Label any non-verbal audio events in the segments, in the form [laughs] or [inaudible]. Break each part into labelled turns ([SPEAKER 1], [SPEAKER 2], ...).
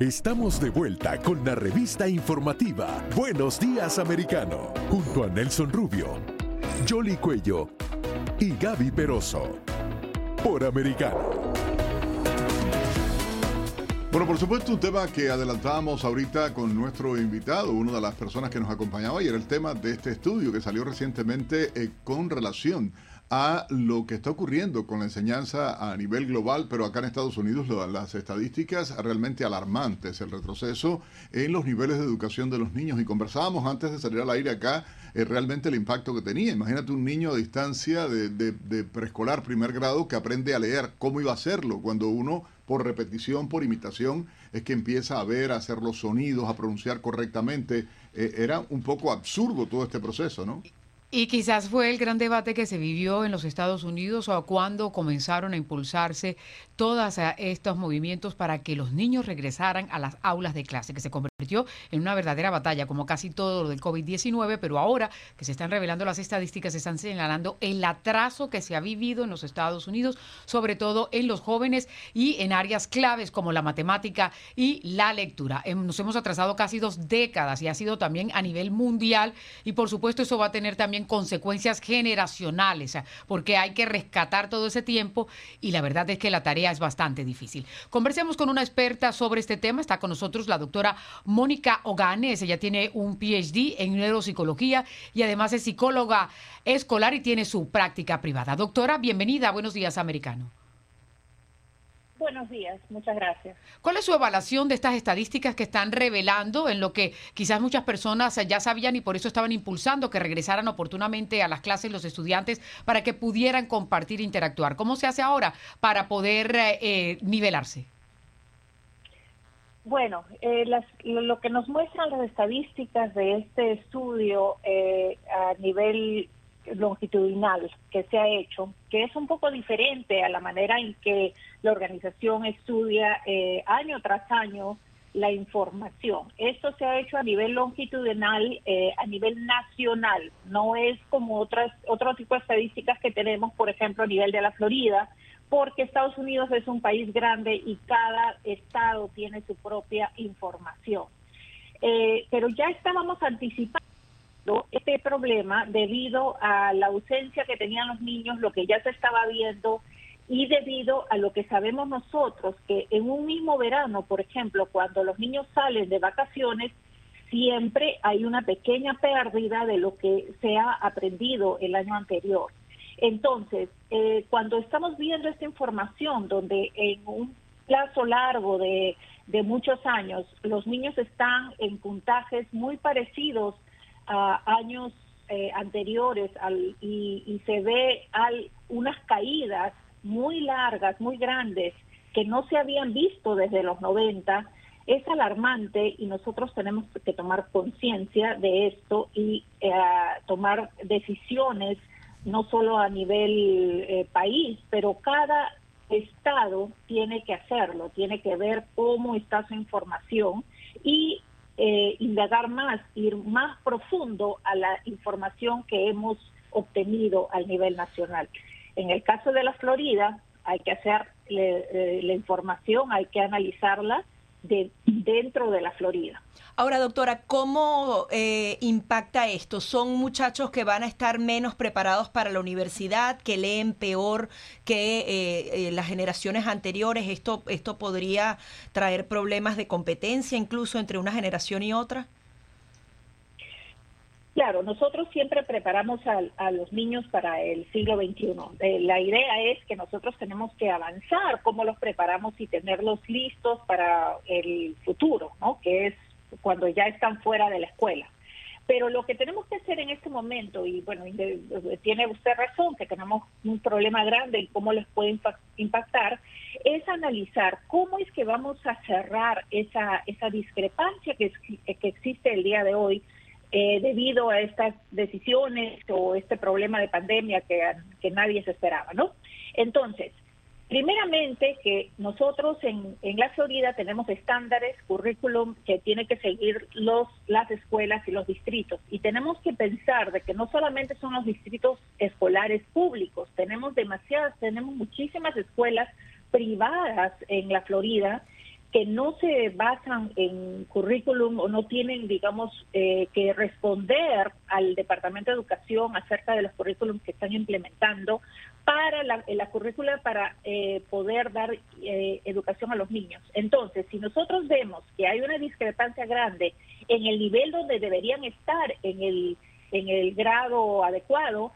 [SPEAKER 1] Estamos de vuelta con la revista informativa Buenos Días Americano, junto a Nelson Rubio, Jolly Cuello y Gaby Peroso, por Americano.
[SPEAKER 2] Bueno, por supuesto, un tema que adelantábamos ahorita con nuestro invitado, una de las personas que nos acompañaba, y era el tema de este estudio que salió recientemente eh, con relación a lo que está ocurriendo con la enseñanza a nivel global, pero acá en Estados Unidos las estadísticas realmente alarmantes, el retroceso en los niveles de educación de los niños. Y conversábamos antes de salir al aire acá eh, realmente el impacto que tenía. Imagínate un niño a distancia de, de preescolar, primer grado, que aprende a leer. ¿Cómo iba a hacerlo cuando uno por repetición, por imitación, es que empieza a ver, a hacer los sonidos, a pronunciar correctamente. Eh, era un poco absurdo todo este proceso, ¿no?
[SPEAKER 3] Y quizás fue el gran debate que se vivió en los Estados Unidos o cuando comenzaron a impulsarse todos estos movimientos para que los niños regresaran a las aulas de clase, que se convirtió en una verdadera batalla, como casi todo lo del COVID-19, pero ahora que se están revelando las estadísticas, se están señalando el atraso que se ha vivido en los Estados Unidos, sobre todo en los jóvenes y en áreas claves como la matemática y la lectura. Nos hemos atrasado casi dos décadas y ha sido también a nivel mundial y por supuesto eso va a tener también consecuencias generacionales, porque hay que rescatar todo ese tiempo y la verdad es que la tarea es bastante difícil. Conversemos con una experta sobre este tema, está con nosotros la doctora Mónica Oganes, ella tiene un PhD en neuropsicología y además es psicóloga escolar y tiene su práctica privada. Doctora, bienvenida, buenos días, americano.
[SPEAKER 4] Buenos días, muchas gracias.
[SPEAKER 3] ¿Cuál es su evaluación de estas estadísticas que están revelando en lo que quizás muchas personas ya sabían y por eso estaban impulsando que regresaran oportunamente a las clases los estudiantes para que pudieran compartir e interactuar? ¿Cómo se hace ahora para poder eh, eh, nivelarse?
[SPEAKER 4] Bueno, eh, lo que nos muestran las estadísticas de este estudio a nivel longitudinal que se ha hecho, que es un poco diferente a la manera en que la organización estudia eh, año tras año la información. Esto se ha hecho a nivel longitudinal, eh, a nivel nacional, no es como otras otro tipo de estadísticas que tenemos, por ejemplo, a nivel de la Florida, porque Estados Unidos es un país grande y cada estado tiene su propia información. Eh, pero ya estábamos anticipando este problema debido a la ausencia que tenían los niños, lo que ya se estaba viendo y debido a lo que sabemos nosotros, que en un mismo verano, por ejemplo, cuando los niños salen de vacaciones, siempre hay una pequeña pérdida de lo que se ha aprendido el año anterior. Entonces, eh, cuando estamos viendo esta información, donde en un plazo largo de, de muchos años los niños están en puntajes muy parecidos a años eh, anteriores al, y, se ve al, unas caídas muy largas, muy grandes, que no se habían visto desde los 90, es alarmante y nosotros tenemos que tomar conciencia de esto y eh, tomar decisiones no solo a nivel eh, país, pero cada estado tiene que hacerlo, tiene que ver cómo está su información y eh, indagar más, ir más profundo a la información que hemos obtenido al nivel nacional. En el caso de la Florida, hay que hacer eh, la información, hay que analizarla de, dentro de la Florida.
[SPEAKER 5] Ahora, doctora, ¿cómo eh, impacta esto? ¿Son muchachos que van a estar menos preparados para la universidad, que leen peor que eh, eh, las generaciones anteriores? ¿Esto, ¿Esto podría traer problemas de competencia incluso entre una generación y otra?
[SPEAKER 4] Claro, nosotros siempre preparamos a, los niños para el siglo XXI. Eh, la idea es que nosotros tenemos que avanzar, cómo los preparamos y tenerlos listos para el futuro, ¿no? Que es cuando ya están fuera de la escuela. Pero lo que tenemos que hacer en este momento, y bueno, tiene usted razón, que tenemos un problema grande en cómo les puede impactar, es analizar cómo es que vamos a cerrar esa, esa discrepancia que existe el día de hoy eh, debido a estas decisiones o este problema de pandemia que, que nadie se esperaba, ¿no? Entonces, primeramente que nosotros en, en la Florida tenemos estándares, currículum que tiene que seguir los, las escuelas y los distritos. Y tenemos que pensar de que no solamente son los distritos escolares públicos, tenemos demasiadas, tenemos muchísimas escuelas privadas en la Florida que no se basan en currículum o no tienen, digamos, eh, que responder al Departamento de Educación acerca de los currículums que están implementando para la, la currícula para eh, poder dar eh, educación a los niños. Entonces, si nosotros vemos que hay una discrepancia grande en el nivel donde deberían estar en el, en el grado adecuado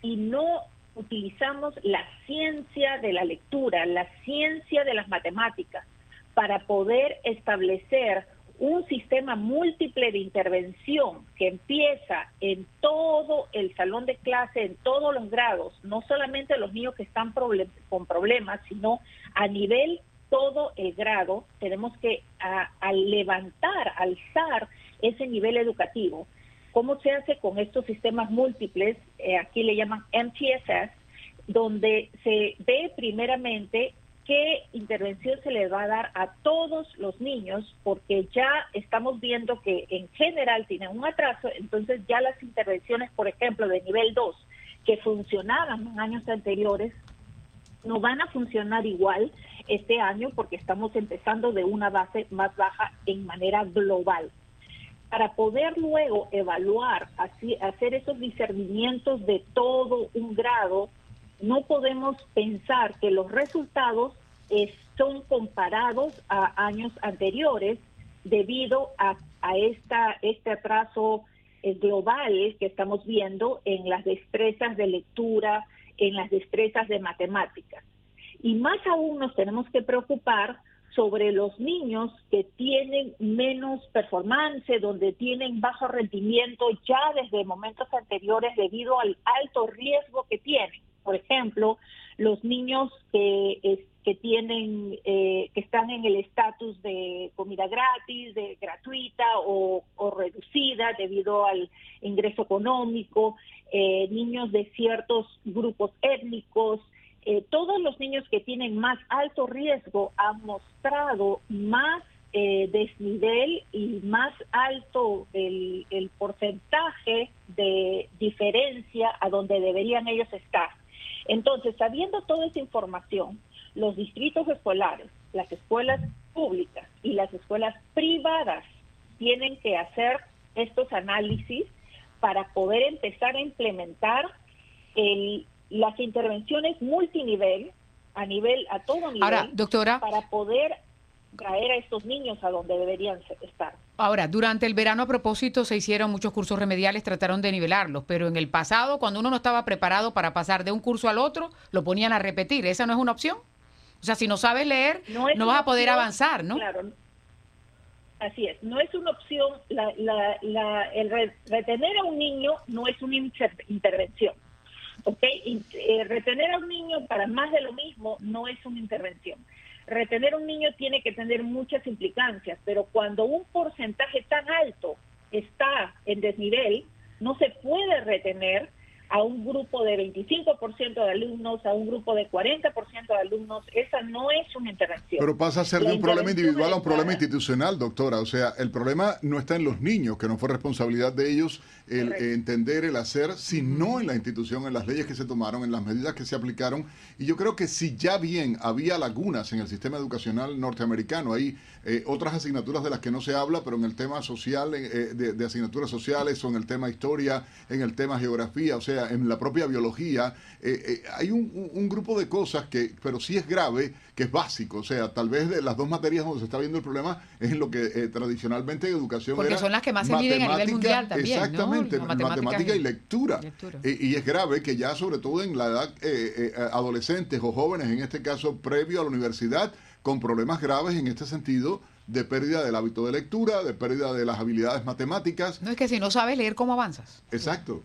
[SPEAKER 4] y no utilizamos la ciencia de la lectura, la ciencia de las matemáticas, para poder establecer un sistema múltiple de intervención que empieza en todo el salón de clase, en todos los grados, no solamente los niños que están con problemas, sino a nivel todo el grado, tenemos que al levantar, alzar ese nivel educativo. ¿Cómo se hace con estos sistemas múltiples? Eh, aquí le llaman MTSS, donde se ve primeramente qué intervención se le va a dar a todos los niños, porque ya estamos viendo que en general tienen un atraso, entonces ya las intervenciones, por ejemplo, de nivel 2, que funcionaban en años anteriores, no van a funcionar igual este año porque estamos empezando de una base más baja en manera global. Para poder luego evaluar, hacer esos discernimientos de todo un grado, no podemos pensar que los resultados son comparados a años anteriores debido a, esta, este atraso eh, global que estamos viendo en las destrezas de lectura, en las destrezas de matemáticas. Y más aún nos tenemos que preocupar sobre los niños que tienen menos performance, donde tienen bajo rendimiento ya desde momentos anteriores debido al alto riesgo que tienen. Por ejemplo, los niños que, tienen, eh, que están en el estatus de comida gratis, de gratuita o, reducida debido al ingreso económico, eh, niños de ciertos grupos étnicos, eh, todos los niños que tienen más alto riesgo han mostrado más desnivel y más alto el, el porcentaje de diferencia a donde deberían ellos estar. Entonces, sabiendo toda esa información, los distritos escolares, las escuelas públicas y las escuelas privadas tienen que hacer estos análisis para poder empezar a implementar las intervenciones multinivel a nivel a todo nivel
[SPEAKER 3] Ahora, doctora,
[SPEAKER 4] para poder traer a estos niños a donde deberían estar.
[SPEAKER 3] Ahora, durante el verano a propósito se hicieron muchos cursos remediales, trataron de nivelarlos, pero en el pasado, cuando uno no estaba preparado para pasar de un curso al otro, lo ponían a repetir. ¿Esa no es una opción? O sea, si no sabes leer, no, vas a poder avanzar, ¿no?
[SPEAKER 4] Claro. Así es, no es una opción, la, la, el retener a un niño no es una intervención, ¿ok? Eh, retener a un niño para más de lo mismo no es una intervención retener un niño tiene que tener muchas implicancias, pero cuando un porcentaje tan alto está en desnivel, no se puede retener a un grupo de 25% de alumnos, a un grupo de 40% de alumnos, esa no es una intervención.
[SPEAKER 2] Pero pasa a ser de un problema individual a un problema institucional, doctora. O sea, el problema no está en los niños, que no fue responsabilidad de ellos el entender, el hacer, sino en la institución, en las leyes que se tomaron, en las medidas que se aplicaron. Y yo creo que si ya bien había lagunas en el sistema educacional norteamericano, hay eh, otras asignaturas de las que no se habla, pero en el tema social, eh, de, de asignaturas sociales, o en el tema historia, en el tema geografía, o sea, en la propia biología, eh, eh, hay un, grupo de cosas que, pero sí es grave, que es básico. O sea, tal vez de las dos materias donde se está viendo el problema es en lo que eh, tradicionalmente en educación
[SPEAKER 3] Porque son las que más se miden a nivel mundial también.
[SPEAKER 2] Exactamente, matemática, y lectura. y es grave que ya, sobre todo en la edad adolescentes o jóvenes, en este caso previo a la universidad, con problemas graves en este sentido de pérdida del hábito de lectura, de pérdida de las habilidades matemáticas.
[SPEAKER 3] No es que si no sabes leer, ¿cómo avanzas?
[SPEAKER 2] Exacto.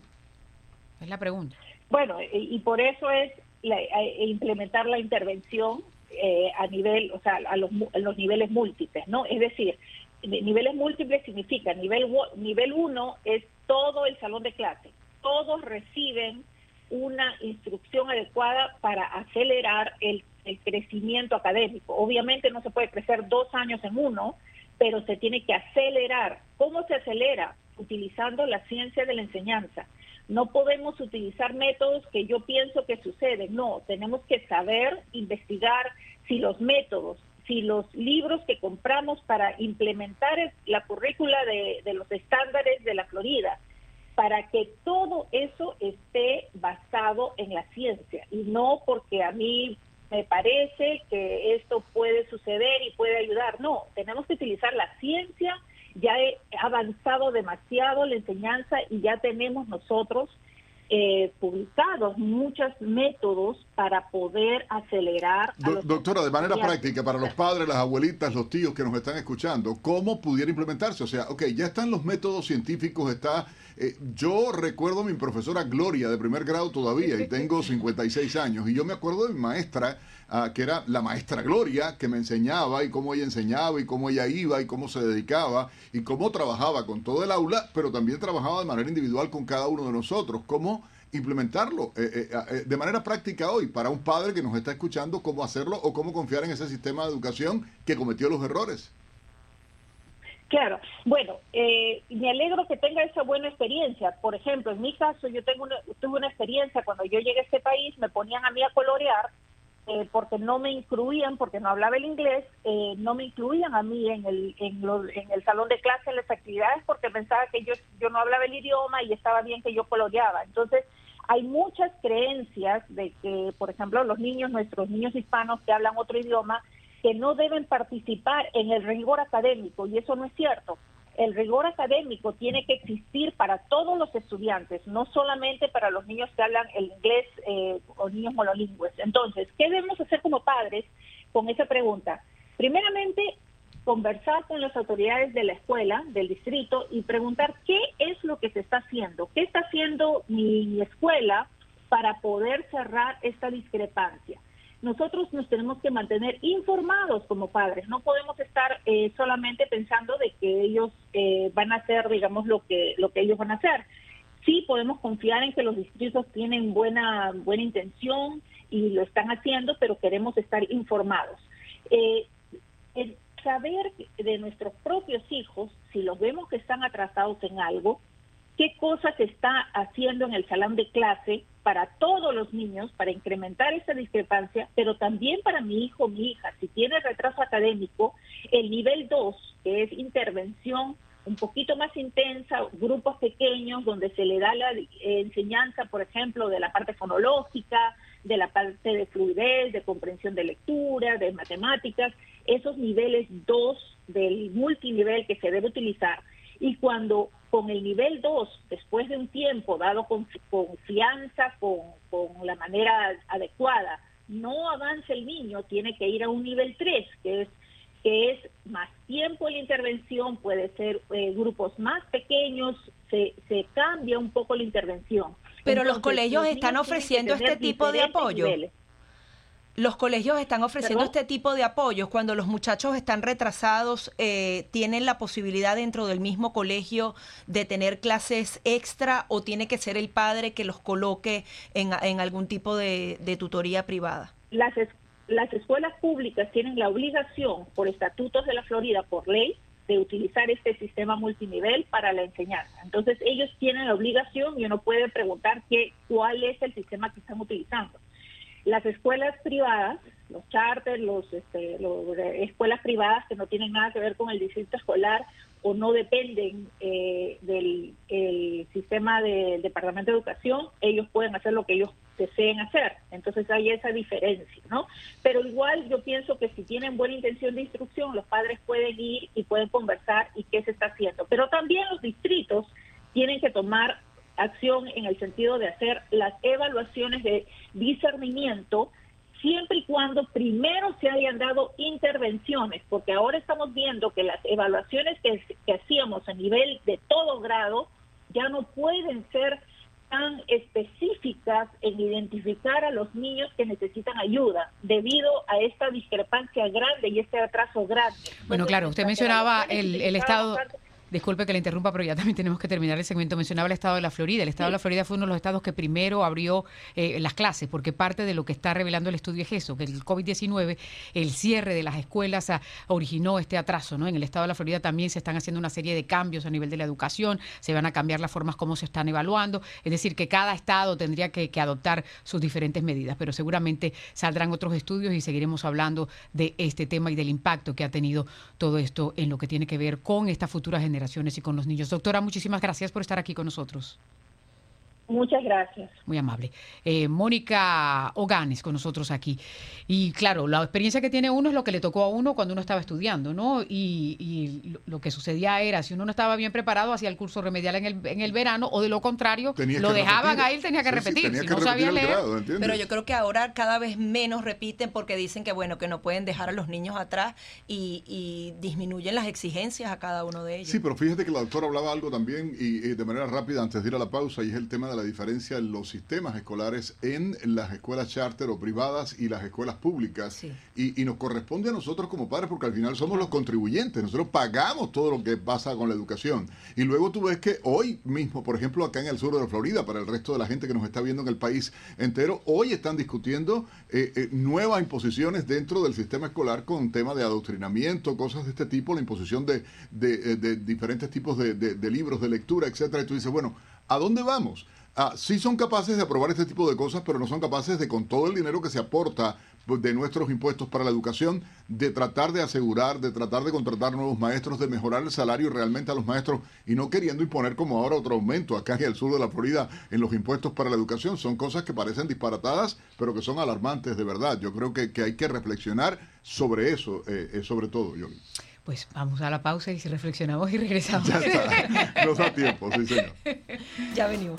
[SPEAKER 3] Es la pregunta.
[SPEAKER 4] Bueno, y, por eso es e implementar la intervención eh, a nivel, o sea, a los, los niveles múltiples, ¿no? Es decir, niveles múltiples significa nivel nivel uno es todo el salón de clase, todos reciben una instrucción adecuada para acelerar el, el, crecimiento académico. Obviamente no se puede crecer dos años en uno, pero se tiene que acelerar. ¿Cómo se acelera? Utilizando la ciencia de la enseñanza. No podemos utilizar métodos que yo pienso que suceden, no, tenemos que saber investigar si los métodos, si los libros que compramos para implementar la currícula de, los estándares de la Florida, para que todo eso esté basado en la ciencia y no porque a mí me parece que esto puede suceder y puede ayudar. No, tenemos que utilizar la ciencia, ya he avanzado demasiado la enseñanza y ya tenemos nosotros eh, publicados muchos métodos para poder acelerar.
[SPEAKER 2] doctora, de manera práctica, para los padres, las abuelitas, los tíos que nos están escuchando, ¿cómo pudiera implementarse? O sea, ok, ya están los métodos científicos, está... Eh, yo recuerdo a mi profesora Gloria de primer grado todavía y tengo [laughs] 56 años y yo me acuerdo de mi maestra, ah, que era la maestra Gloria, que me enseñaba y cómo ella enseñaba y cómo ella iba y cómo se dedicaba y cómo trabajaba con todo el aula, pero también trabajaba de manera individual con cada uno de nosotros. ¿Cómo implementarlo eh, eh, eh, de manera práctica hoy para un padre que nos está escuchando cómo hacerlo o cómo confiar en ese sistema de educación que cometió los errores.
[SPEAKER 4] Claro, bueno, eh, me alegro que tenga esa buena experiencia. Por ejemplo, en mi caso, yo tengo tuve una experiencia cuando yo llegué a este país, me ponían a mí a colorear porque no me incluían, porque no hablaba el inglés, no me incluían a mí en el, en, en el salón de clase, en las actividades, porque pensaba que yo, yo no hablaba el idioma y estaba bien que yo coloreaba. Entonces, hay muchas creencias de que, por ejemplo, los niños, nuestros niños hispanos que hablan otro idioma, que no deben participar en el rigor académico, y eso no es cierto. El rigor académico tiene que existir para todos los estudiantes, no solamente para los niños que hablan el inglés eh, o niños monolingües. Entonces, ¿qué debemos hacer como padres con esa pregunta? Primeramente, conversar con las autoridades de la escuela, del distrito, y preguntar qué es lo que se está haciendo, qué está haciendo mi escuela para poder cerrar esta discrepancia. Nosotros nos tenemos que mantener informados como padres, no podemos estar eh, solamente pensando de que ellos eh, van a hacer, digamos, lo que, lo que ellos van a hacer. Sí podemos confiar en que los distritos tienen buena, buena intención y lo están haciendo, pero queremos estar informados. Eh, saber de nuestros propios hijos, si los vemos que están atrasados en algo, qué cosas se está haciendo en el salón de clase para todos los niños, para incrementar esa discrepancia, pero también para mi hijo, mi hija, si tiene retraso académico, el nivel 2, que es intervención un poquito más intensa, grupos pequeños donde se le da la enseñanza, por ejemplo, de la parte fonológica, de la parte de fluidez, de comprensión de lectura, de matemáticas, esos niveles 2 del multinivel que se debe utilizar. Y cuando con el nivel 2, después de un tiempo dado con confianza, con, con la manera adecuada, no avanza el niño, tiene que ir a un nivel 3, que es que es más tiempo la intervención, puede ser eh, grupos más pequeños, se, se cambia un poco la intervención.
[SPEAKER 5] Pero los colegios están ofreciendo este tipo de apoyo. Los colegios están ofreciendo este tipo de apoyos cuando los muchachos están retrasados, eh, tienen la posibilidad dentro del mismo colegio de tener clases extra o tiene que ser el padre que los coloque en, en algún tipo de, de tutoría privada.
[SPEAKER 4] Las, las escuelas públicas tienen la obligación por estatutos de la Florida, por ley, de utilizar este sistema multinivel para la enseñanza. Entonces ellos tienen la obligación y uno puede preguntar qué, cuál es el sistema que están utilizando. Las escuelas privadas, los charters, los, este, escuelas privadas que no tienen nada que ver con el distrito escolar o no dependen eh, del sistema del Departamento de Educación, ellos pueden hacer lo que ellos deseen hacer. Entonces hay esa diferencia, ¿no? Pero igual yo pienso que si tienen buena intención de instrucción, los padres pueden ir y pueden conversar y qué se está haciendo. Pero también los distritos tienen que tomar acción en el sentido de hacer las evaluaciones de discernimiento siempre y cuando primero se hayan dado intervenciones, porque ahora estamos viendo que las evaluaciones que, que hacíamos a nivel de todo grado ya no pueden ser tan específicas en identificar a los niños que necesitan ayuda debido a esta discrepancia grande y este atraso grande.
[SPEAKER 3] Bueno, claro, usted mencionaba el, el estado... Disculpe que le interrumpa, pero ya también tenemos que terminar el segmento. Mencionaba el estado de la Florida. El estado de la Florida fue uno de los estados que primero abrió eh, las clases, porque parte de lo que está revelando el estudio es eso, que el COVID-19, el cierre de las escuelas ah, originó este atraso. ¿no? En el estado de la Florida también se están haciendo una serie de cambios a nivel de la educación, se van a cambiar las formas como se están evaluando, es decir, que cada estado tendría que, que adoptar sus diferentes medidas, pero seguramente saldrán otros estudios y seguiremos hablando de este tema y del impacto que ha tenido todo esto en lo que tiene que ver con estas futuras y con los niños. Doctora, muchísimas gracias por estar aquí con nosotros.
[SPEAKER 4] Muchas gracias.
[SPEAKER 3] Muy amable. Eh, Mónica Oganes con nosotros aquí. Y claro, la experiencia que tiene uno es lo que le tocó a uno cuando uno estaba estudiando, ¿no? Y, y lo que sucedía era, si uno no estaba bien preparado, hacía el curso remedial en el, en el verano, o de lo contrario, lo dejaban ahí, tenía que repetir. si no sabía leer.
[SPEAKER 5] Pero yo creo que ahora cada vez menos repiten porque dicen que, bueno, que no pueden dejar a los niños atrás y, y disminuyen las exigencias a cada uno de ellos.
[SPEAKER 2] Sí, pero fíjate que la doctora hablaba algo también y, y de manera rápida antes de ir a la pausa, y es el tema de la diferencia en los sistemas escolares en las escuelas charter o privadas y las escuelas públicas. Y, y, nos corresponde a nosotros como padres porque al final somos los contribuyentes, nosotros pagamos todo lo que pasa con la educación. Y luego tú ves que hoy mismo, por ejemplo, acá en el sur de la Florida, para el resto de la gente que nos está viendo en el país entero, hoy están discutiendo eh, eh, nuevas imposiciones dentro del sistema escolar con tema de adoctrinamiento, cosas de este tipo, la imposición de, de, de diferentes tipos de, libros de lectura, etcétera. Y tú dices, bueno, ¿a dónde vamos? Ah, sí son capaces de aprobar este tipo de cosas, pero no son capaces de, con todo el dinero que se aporta pues, de nuestros impuestos para la educación, de tratar de asegurar, de tratar de contratar nuevos maestros, de mejorar el salario realmente a los maestros y no queriendo imponer como ahora otro aumento acá en el sur de la Florida en los impuestos para la educación. Son cosas que parecen disparatadas, pero que son alarmantes de verdad. Yo creo que, que hay que reflexionar sobre eso, eh, eh, sobre todo, yo.
[SPEAKER 3] Pues vamos a la pausa y si reflexionamos y regresamos.
[SPEAKER 2] Ya está. [laughs] Nos da tiempo, sí, señor.
[SPEAKER 5] Ya venimos.